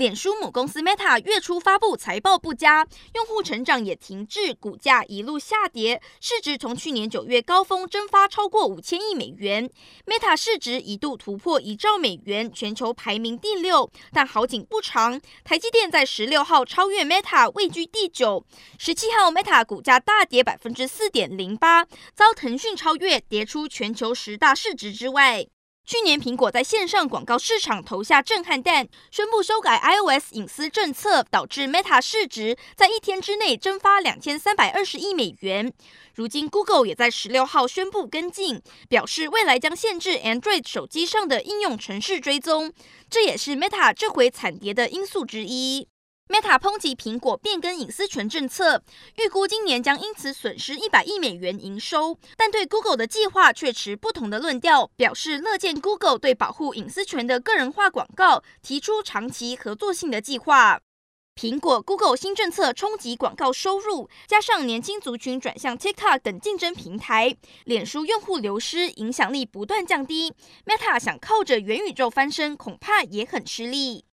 脸书母公司 Meta 月初发布财报不佳，用户成长也停滞，股价一路下跌，市值从去年九月高峰蒸发超过五千亿美元。Meta 市值一度突破一兆美元，全球排名第六。但好景不长，台积电在十六号超越 Meta，位居第九。十七号 Meta 股价大跌百分之四点零八，遭腾讯超越，跌出全球十大市值之外。去年，苹果在线上广告市场投下震撼弹，宣布修改 iOS 隐私政策，导致 Meta 市值在一天之内蒸发两千三百二十亿美元。如今，Google 也在十六号宣布跟进，表示未来将限制 Android 手机上的应用程式追踪，这也是 Meta 这回惨跌的因素之一。Meta 抨击苹果变更隐私权政策，预估今年将因此损失一百亿美元营收，但对 Google 的计划却持不同的论调，表示乐见 Google 对保护隐私权的个人化广告提出长期合作性的计划。苹果、Google 新政策冲击广告收入，加上年轻族群转向 TikTok 等竞争平台，脸书用户流失，影响力不断降低，Meta 想靠着元宇宙翻身，恐怕也很吃力。